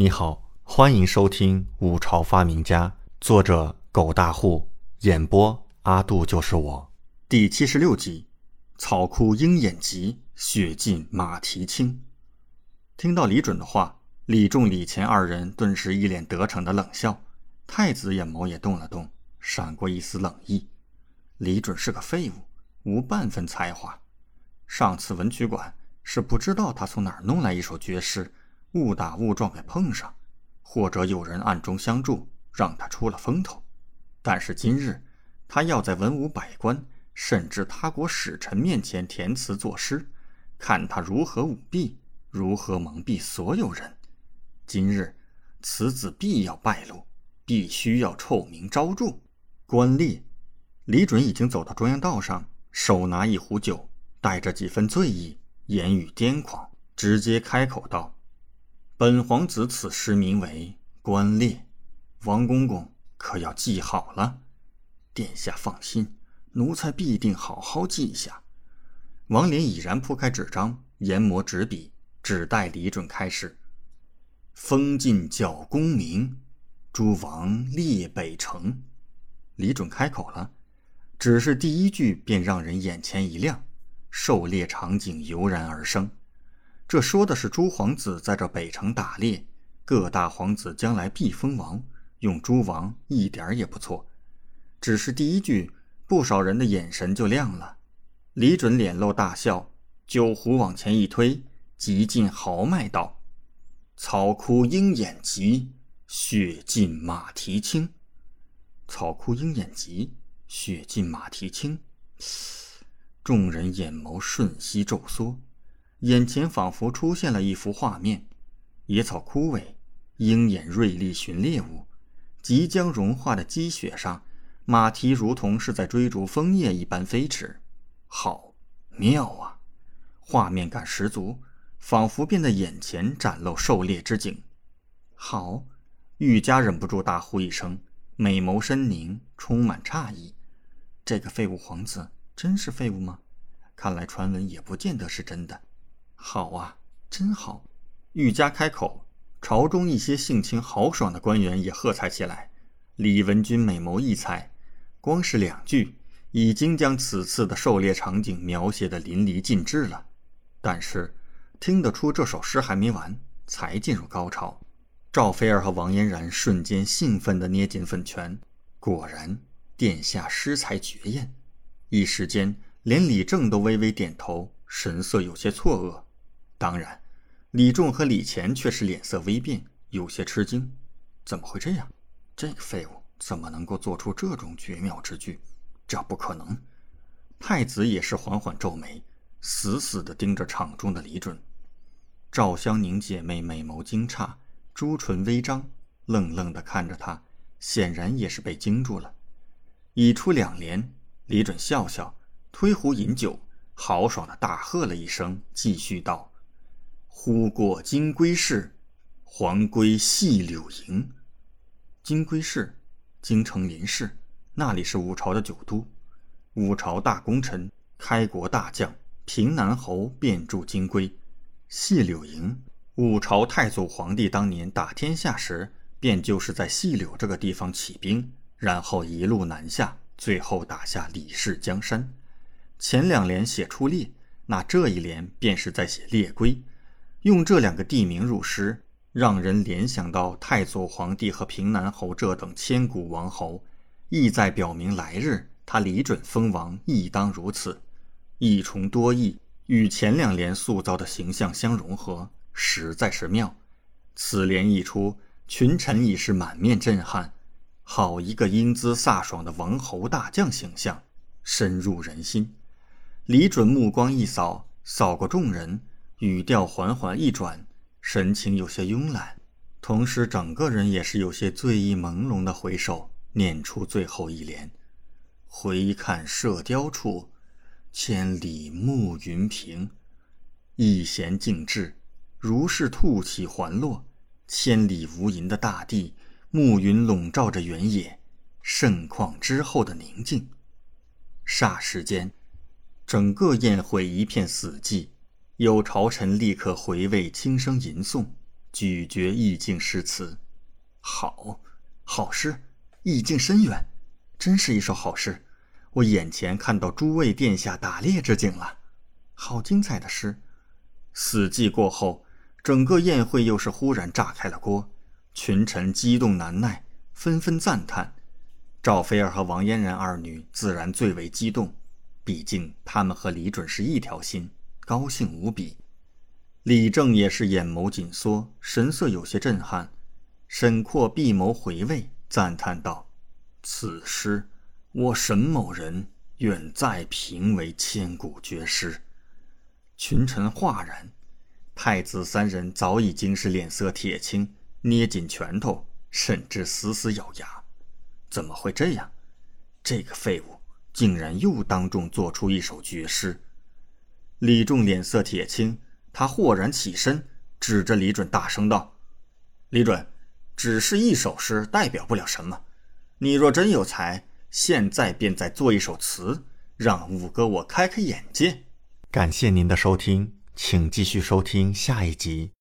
你好，欢迎收听《五朝发明家》，作者狗大户，演播阿杜就是我，第七十六集：草枯鹰眼疾，血尽马蹄轻。听到李准的话，李仲、李乾二人顿时一脸得逞的冷笑，太子眼眸也动了动，闪过一丝冷意。李准是个废物，无半分才华。上次文曲馆是不知道他从哪儿弄来一首绝诗。误打误撞给碰上，或者有人暗中相助，让他出了风头。但是今日，他要在文武百官，甚至他国使臣面前填词作诗，看他如何舞弊，如何蒙蔽所有人。今日，此子必要败露，必须要臭名昭著。官吏李准已经走到中央道上，手拿一壶酒，带着几分醉意，言语癫狂，直接开口道。本皇子此诗名为《观猎》，王公公可要记好了。殿下放心，奴才必定好好记下。王林已然铺开纸张，研磨纸笔，只待李准开始。封晋教功名，诸王列北城。李准开口了，只是第一句便让人眼前一亮，狩猎场景油然而生。这说的是诸皇子在这北城打猎，各大皇子将来必封王，用诸王一点也不错。只是第一句，不少人的眼神就亮了。李准脸露大笑，酒壶往前一推，极尽豪迈道：“草枯鹰眼疾，血尽马蹄轻。草枯鹰眼疾，血尽马蹄轻。”众人眼眸瞬息骤缩。眼前仿佛出现了一幅画面：野草枯萎，鹰眼锐利寻猎物，即将融化的积雪上，马蹄如同是在追逐枫叶一般飞驰。好妙啊！画面感十足，仿佛便在眼前展露狩猎之景。好，玉家忍不住大呼一声，美眸深凝，充满诧异：这个废物皇子真是废物吗？看来传闻也不见得是真的。好啊，真好！玉家开口，朝中一些性情豪爽的官员也喝彩起来。李文君美眸一彩，光是两句，已经将此次的狩猎场景描写的淋漓尽致了。但是，听得出这首诗还没完，才进入高潮。赵飞儿和王嫣然瞬间兴奋地捏紧粉拳。果然，殿下诗才绝艳。一时间，连李正都微微点头，神色有些错愕。当然，李仲和李乾却是脸色微变，有些吃惊。怎么会这样？这个废物怎么能够做出这种绝妙之句？这不可能！太子也是缓缓皱眉，死死地盯着场中的李准。赵香凝姐妹美眸惊诧，朱唇微张，愣愣地看着他，显然也是被惊住了。已出两联，李准笑笑，推壶饮酒，豪爽地大喝了一声，继续道。忽过金龟市，还归细柳营。金龟市，京城林市，那里是五朝的九都。五朝大功臣、开国大将平南侯便住金龟。细柳营，五朝太祖皇帝当年打天下时，便就是在细柳这个地方起兵，然后一路南下，最后打下李氏江山。前两联写出猎，那这一联便是在写猎龟。用这两个地名入诗，让人联想到太祖皇帝和平南侯这等千古王侯，意在表明来日他李准封王亦当如此。一重多义，与前两联塑造的形象相融合，实在是妙。此联一出，群臣已是满面震撼。好一个英姿飒爽的王侯大将形象，深入人心。李准目光一扫，扫过众人。语调缓缓一转，神情有些慵懒，同时整个人也是有些醉意朦胧的回首，念出最后一联：“回看射雕处，千里暮云平。一弦静至，如是吐起还落。千里无垠的大地，暮云笼罩着原野，盛况之后的宁静。霎时间，整个宴会一片死寂。有朝臣立刻回味，轻声吟诵，咀嚼意境诗词。好，好诗，意境深远，真是一首好诗。我眼前看到诸位殿下打猎之景了，好精彩的诗。死寂过后，整个宴会又是忽然炸开了锅，群臣激动难耐，纷纷赞叹。赵飞儿和王嫣然二女自然最为激动，毕竟他们和李准是一条心，高兴无比。李正也是眼眸紧缩，神色有些震撼，沈括闭眸回味，赞叹道：“此诗，我沈某人愿再评为千古绝诗。”群臣哗然，太子三人早已经是脸色铁青，捏紧拳头，甚至死死咬牙。怎么会这样？这个废物竟然又当众做出一首绝诗！李仲脸色铁青，他豁然起身，指着李准大声道：“李准，只是一首诗，代表不了什么。你若真有才，现在便再作一首词，让五哥我开开眼界。”感谢您的收听，请继续收听下一集。